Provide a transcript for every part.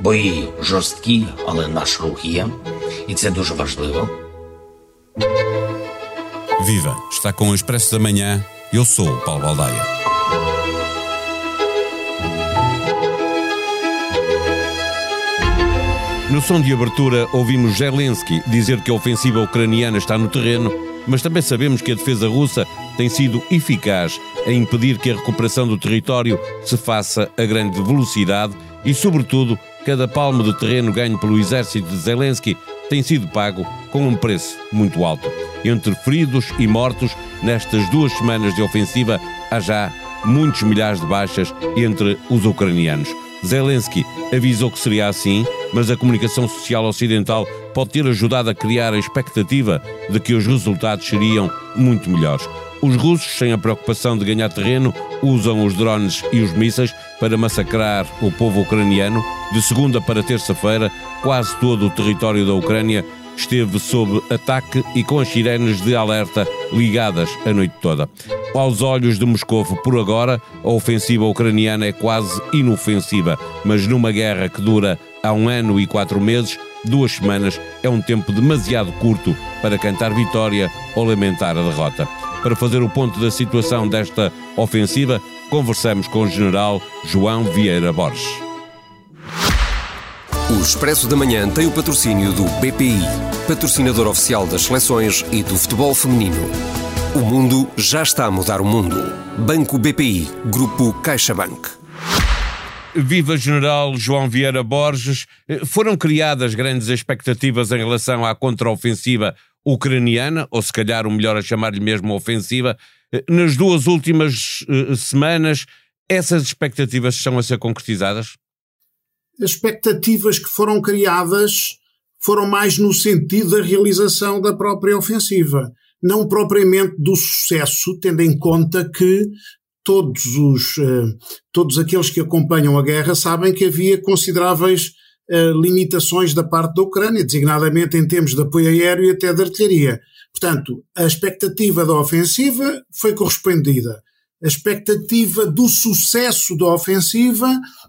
Бої жорсткі, але наш рух є, і це дуже важливо. Viva! Está com o Expresso da Manhã. Eu sou o Paulo Baldaia. No som de abertura, ouvimos Zelensky dizer que a ofensiva ucraniana está no terreno, mas também sabemos que a defesa russa tem sido eficaz a impedir que a recuperação do território se faça a grande velocidade e, sobretudo, cada palmo de terreno ganho pelo exército de Zelensky tem sido pago com um preço muito alto. Entre feridos e mortos, nestas duas semanas de ofensiva, há já muitos milhares de baixas entre os ucranianos. Zelensky avisou que seria assim, mas a comunicação social ocidental pode ter ajudado a criar a expectativa de que os resultados seriam muito melhores. Os russos, sem a preocupação de ganhar terreno, usam os drones e os mísseis para massacrar o povo ucraniano. De segunda para terça-feira, quase todo o território da Ucrânia esteve sob ataque e com as sirenes de alerta ligadas a noite toda. Aos olhos de Moscou, por agora, a ofensiva ucraniana é quase inofensiva, mas numa guerra que dura há um ano e quatro meses, duas semanas é um tempo demasiado curto para cantar vitória ou lamentar a derrota. Para fazer o ponto da situação desta ofensiva, conversamos com o general João Vieira Borges. O Expresso da Manhã tem o patrocínio do BPI, patrocinador oficial das seleções e do futebol feminino. O mundo já está a mudar o mundo. Banco BPI, Grupo CaixaBank. Viva General João Vieira Borges. Foram criadas grandes expectativas em relação à contraofensiva ucraniana, ou se calhar o melhor a chamar-lhe mesmo ofensiva. Nas duas últimas uh, semanas, essas expectativas estão a ser concretizadas? As expectativas que foram criadas foram mais no sentido da realização da própria ofensiva, não propriamente do sucesso, tendo em conta que todos os uh, todos aqueles que acompanham a guerra sabem que havia consideráveis uh, limitações da parte da Ucrânia, designadamente em termos de apoio aéreo e até de artilharia. Portanto, a expectativa da ofensiva foi correspondida. A expectativa do sucesso da ofensiva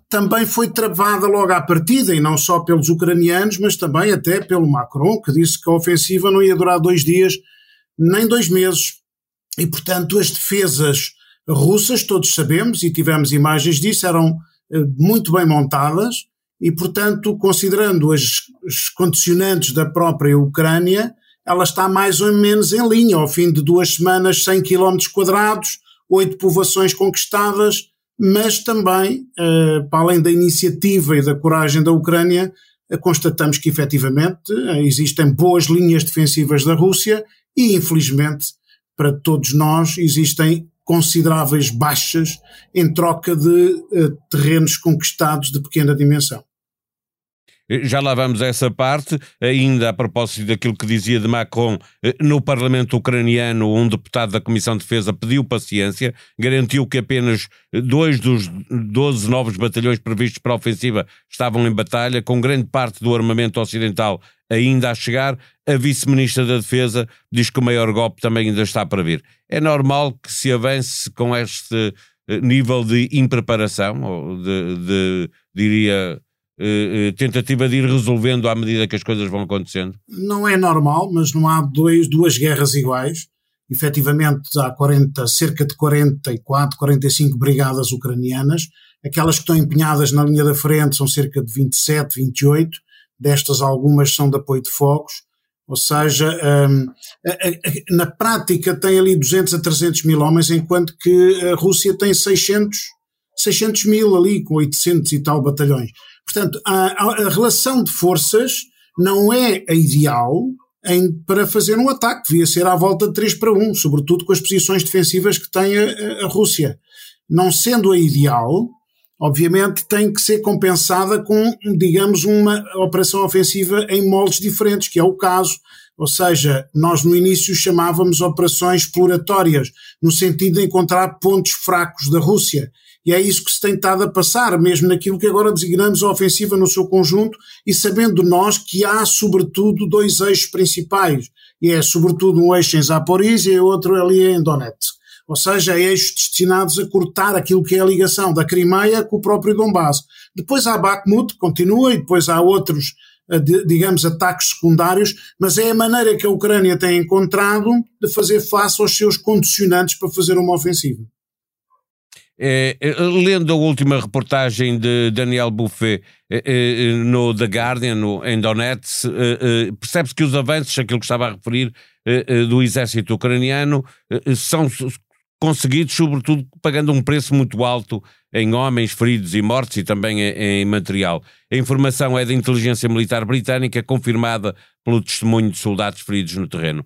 também foi travada logo à partida, e não só pelos ucranianos, mas também até pelo Macron, que disse que a ofensiva não ia durar dois dias nem dois meses. E, portanto, as defesas russas, todos sabemos, e tivemos imagens disso, eram eh, muito bem montadas, e, portanto, considerando as, as condicionantes da própria Ucrânia, ela está mais ou menos em linha. Ao fim de duas semanas, 100 km quadrados, oito povoações conquistadas, mas também, uh, para além da iniciativa e da coragem da Ucrânia, uh, constatamos que efetivamente uh, existem boas linhas defensivas da Rússia e, infelizmente, para todos nós, existem consideráveis baixas em troca de terrenos conquistados de pequena dimensão. Já lá vamos a essa parte, ainda a propósito daquilo que dizia de Macron, no Parlamento ucraniano, um deputado da Comissão de Defesa pediu paciência, garantiu que apenas dois dos 12 novos batalhões previstos para a ofensiva estavam em batalha, com grande parte do armamento ocidental ainda a chegar. A vice-ministra da Defesa diz que o maior golpe também ainda está para vir. É normal que se avance com este nível de impreparação, ou de, de diria Uh, uh, tentativa de ir resolvendo à medida que as coisas vão acontecendo? Não é normal, mas não há dois, duas guerras iguais. Efetivamente, há 40, cerca de 44, 45 brigadas ucranianas. Aquelas que estão empenhadas na linha da frente são cerca de 27, 28. Destas, algumas são de apoio de fogos. Ou seja, um, a, na prática tem ali 200 a 300 mil homens, enquanto que a Rússia tem 600, 600 mil ali, com 800 e tal batalhões. Portanto, a, a, relação de forças não é a ideal em, para fazer um ataque, devia ser à volta de 3 para 1, sobretudo com as posições defensivas que tem a, a Rússia. Não sendo a ideal, obviamente tem que ser compensada com, digamos, uma operação ofensiva em moldes diferentes, que é o caso. Ou seja, nós no início chamávamos operações exploratórias, no sentido de encontrar pontos fracos da Rússia. E é isso que se tem estado a passar, mesmo naquilo que agora designamos a ofensiva no seu conjunto, e sabendo nós que há, sobretudo, dois eixos principais. E é, sobretudo, um eixo em Zaporizhia e outro ali em Donetsk. ou seja, eixos destinados a cortar aquilo que é a ligação da Crimeia com o próprio Donbass. Depois há Bakhmut, continua, e depois há outros, eh, digamos, ataques secundários, mas é a maneira que a Ucrânia tem encontrado de fazer face aos seus condicionantes para fazer uma ofensiva. É, é, lendo a última reportagem de Daniel Buffet é, é, no The Guardian, no, em Donetsk, é, percebe-se que os avanços, aquilo que estava a referir, do exército ucraniano, são conseguidos, sobretudo, pagando um preço muito alto em homens feridos e mortos e também em material. A informação é da inteligência militar britânica, confirmada pelo testemunho de soldados feridos no terreno.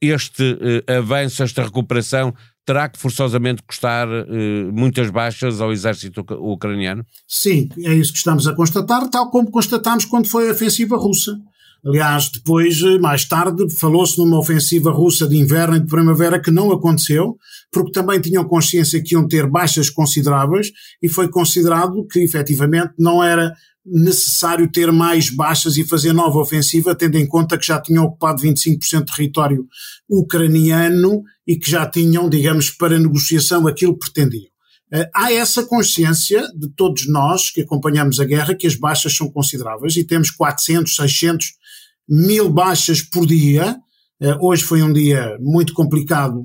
Este avanço, esta recuperação, terá que forçosamente custar uh, muitas baixas ao exército ucraniano? Sim, é isso que estamos a constatar, tal como constatámos quando foi a ofensiva russa. Aliás, depois, eh, mais tarde, falou-se numa ofensiva russa de inverno e de primavera que não aconteceu, porque também tinham consciência que iam ter baixas consideráveis e foi considerado que efetivamente não era necessário ter mais baixas e fazer nova ofensiva, tendo em conta que já tinham ocupado 25% de território ucraniano e que já tinham, digamos, para negociação aquilo que pretendiam. Eh, há essa consciência de todos nós que acompanhamos a guerra que as baixas são consideráveis e temos 400, 600, mil baixas por dia. Eh, hoje foi um dia muito complicado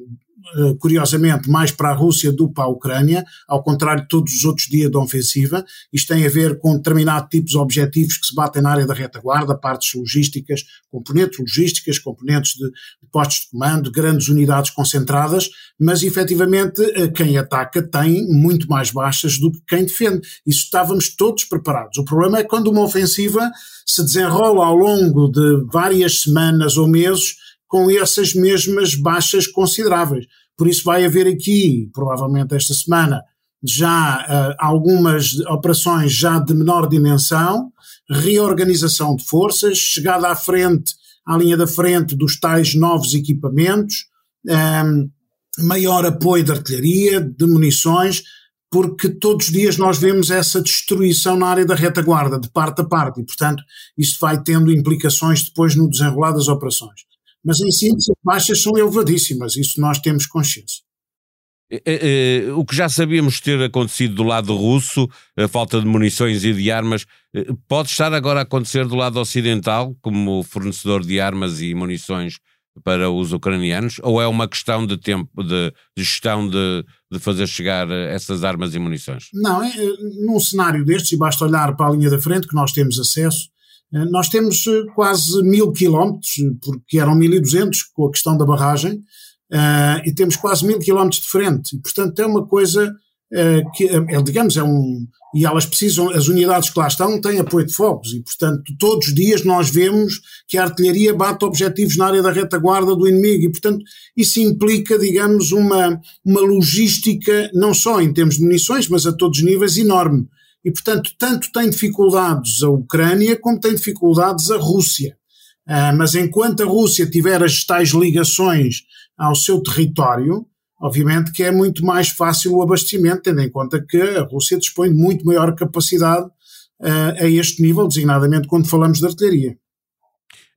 curiosamente, mais para a Rússia do que para a Ucrânia, ao contrário de todos os outros dias da ofensiva. Isto tem a ver com determinados tipos de objetivos que se batem na área da retaguarda, partes logísticas, componentes logísticas, componentes de, de postos de comando, grandes unidades concentradas, mas efetivamente eh, quem ataca tem muito mais baixas do que quem defende. Isso estávamos todos preparados. O problema é quando uma ofensiva se desenrola ao longo de várias semanas ou meses com essas mesmas baixas consideráveis. Por isso vai haver aqui, provavelmente esta semana, já uh, algumas operações já de menor dimensão, reorganização de forças, chegada à frente, à linha da frente dos tais novos equipamentos, um, ehm, maior apoio de artilharia, de munições, porque todos os dias nós vemos essa destruição na área da retaguarda, de parte a parte, e portanto isso vai tendo implicações depois no desenrolar das operações. Mas em síntese, as baixas são elevadíssimas, isso nós temos consciência. É, é, é, o que já sabíamos ter acontecido do lado russo, a falta de munições e de armas, pode estar agora a acontecer do lado ocidental, como fornecedor de armas e munições para os ucranianos, ou é uma questão de tempo, de, de gestão de, de, fazer chegar essas armas e munições? Não, é, num cenário destes, e basta olhar para a linha da frente que nós temos acesso, eh, nós temos eh, quase mil quilómetros, porque eram 1200 com a questão da barragem, uh, e temos quase mil quilómetros de frente. E, portanto, é uma coisa que, é, digamos, é um. E elas precisam, as unidades que lá estão têm apoio de fogos, e, portanto, todos os dias nós vemos que a artilharia bate objetivos na área da retaguarda do inimigo, e, portanto, isso implica, digamos, uma, uma logística, não só em termos de munições, mas a todos os níveis, enorme. E, portanto, tanto tem dificuldades a Ucrânia como tem dificuldades a Rússia. Uh, mas enquanto a Rússia tiver as tais ligações ao seu território, obviamente que é muito mais fácil o abastecimento, tendo em conta que a Rússia dispõe de muito maior capacidade uh, a este nível, designadamente quando falamos de artilharia.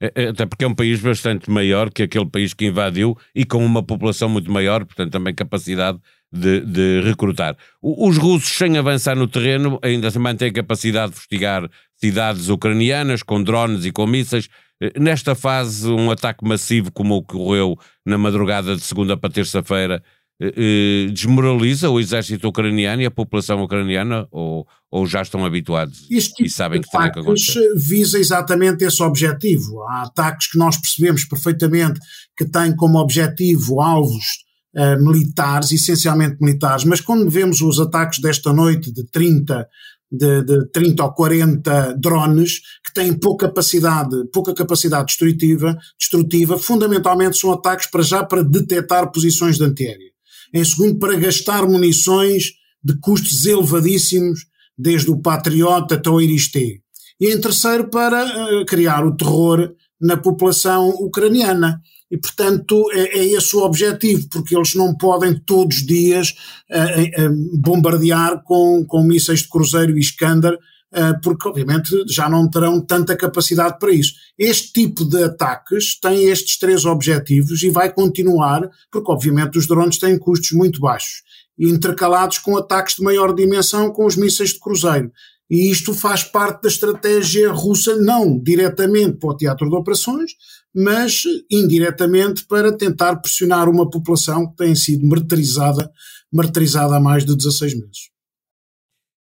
É, é, até porque é um país bastante maior que aquele país que invadiu e com uma população muito maior, portanto também capacidade de, de recrutar. Os russos, sem avançar no terreno, ainda se mantêm capacidade de fustigar cidades ucranianas com drones e com mísseis. Eh, nesta fase, um ataque massivo como ocorreu na madrugada de segunda para terça-feira eh, eh, desmoraliza o exército ucraniano e a população ucraniana ou, ou já estão habituados tipo e sabem que terá que acontecer? visa exatamente esse objetivo. Há ataques que nós percebemos perfeitamente que têm como objetivo alvos uh, militares, essencialmente militares, mas quando vemos os ataques desta noite de 30, de, de 30 ou 40 drones que têm pouca capacidade, pouca capacidade destrutiva, destrutiva, fundamentalmente são ataques para já para detectar posições de antiaérea. Em segundo, para gastar munições de custos elevadíssimos, desde o Patriota até o Iris-T. E em terceiro, para uh, criar o terror na população ucraniana. E, portanto, é, é esse o objetivo, porque eles não podem todos os dias uh, uh, bombardear com, com mísseis de cruzeiro e Iskander eh, porque obviamente já não terão tanta capacidade para isso. Este tipo de ataques tem estes três objetivos e vai continuar, porque obviamente os drones têm custos muito baixos, intercalados com ataques de maior dimensão com os mísseis de cruzeiro. E isto faz parte da estratégia russa, não diretamente para o teatro de operações, mas indiretamente para tentar pressionar uma população que tem sido martirizada, martirizada há mais de 16 meses.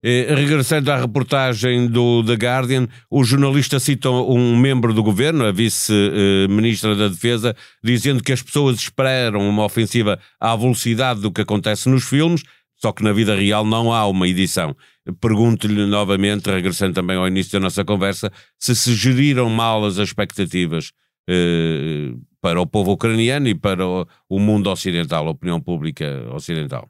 Eh, regressando à reportagem do The Guardian, o jornalista cita um membro do governo, a vice-ministra da Defesa, dizendo que as pessoas esperam uma ofensiva à velocidade do que acontece nos filmes, só que na vida real não há uma edição. Pergunto-lhe novamente, regressando também ao início da nossa conversa, se se geriram mal as expectativas para o povo ucraniano e para o, o mundo ocidental, a opinião pública ocidental.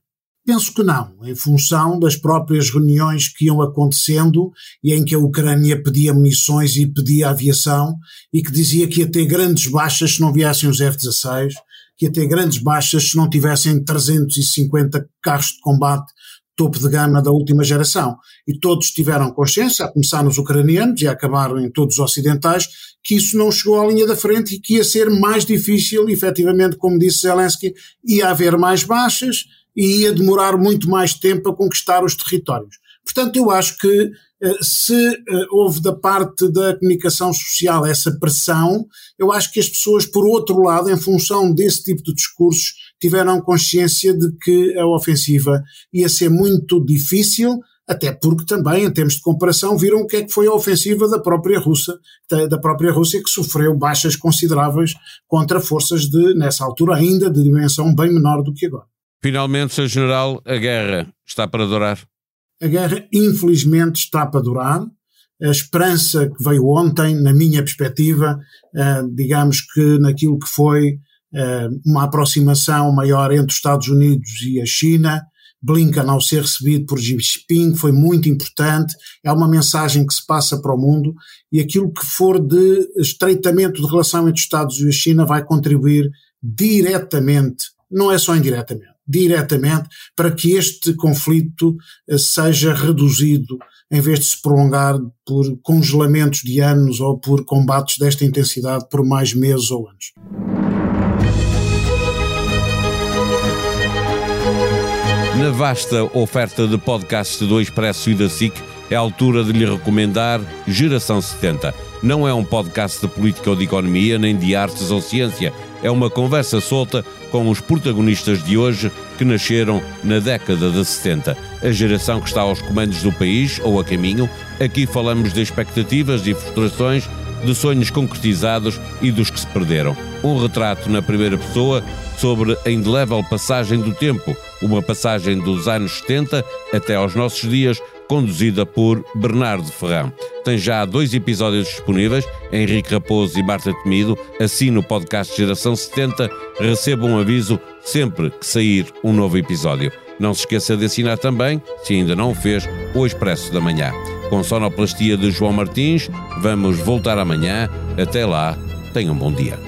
Penso que não, em função das próprias reuniões que iam acontecendo e em que a Ucrânia pedia munições e pedia aviação e que dizia que ia ter grandes baixas se não viessem os F-16, que ia ter grandes baixas se não tivessem 350 carros de combate topo de gama da última geração. E todos tiveram consciência, a começar nos ucranianos e a acabar em todos os ocidentais, que isso não chegou à linha da frente e que ia ser mais difícil, efetivamente, como disse Zelensky, ia haver mais baixas e ia demorar muito mais tempo a conquistar os territórios. Portanto, eu acho que eh, se eh, houve da parte da comunicação social essa pressão, eu acho que as pessoas, por outro lado, em função desse tipo de discursos, tiveram consciência de que a ofensiva ia ser muito difícil, até porque também, em termos de comparação, viram o que é que foi a ofensiva da própria Rússia, da própria Rússia que sofreu baixas consideráveis contra forças de, nessa altura ainda, de dimensão bem menor do que agora. Finalmente, Sr. General, a guerra está para durar? A guerra, infelizmente, está para durar. A esperança que veio ontem, na minha perspectiva, eh, digamos que naquilo que foi uma aproximação maior entre os Estados Unidos e a China, Blinken ao ser recebido por Xi Jinping foi muito importante, é uma mensagem que se passa para o mundo e aquilo que for de estreitamento de relação entre os Estados e a China vai contribuir diretamente, não é só indiretamente, diretamente para que este conflito eh, seja reduzido em vez de se prolongar por congelamentos de anos ou por combates desta intensidade por mais meses ou anos. Na vasta oferta de podcasts do Expresso e da SIC, é a altura de lhe recomendar Geração 70. Não é um podcast de política ou de economia, nem de artes ou ciência. É uma conversa solta com os protagonistas de hoje que nasceram na década de 70. A geração que está aos comandos do país ou a caminho. Aqui falamos de expectativas e frustrações, de sonhos concretizados e dos que se perderam. Um retrato na primeira pessoa sobre a indelével passagem do tempo, uma passagem dos anos 70 até aos nossos dias, conduzida por Bernardo Ferrão. Tem já dois episódios disponíveis, Henrique Raposo e Marta Temido. Assine o podcast Geração 70, receba um aviso sempre que sair um novo episódio. Não se esqueça de assinar também, se ainda não o fez, o Expresso da Manhã. Com sonoplastia de João Martins, vamos voltar amanhã. Até lá, tenham um bom dia.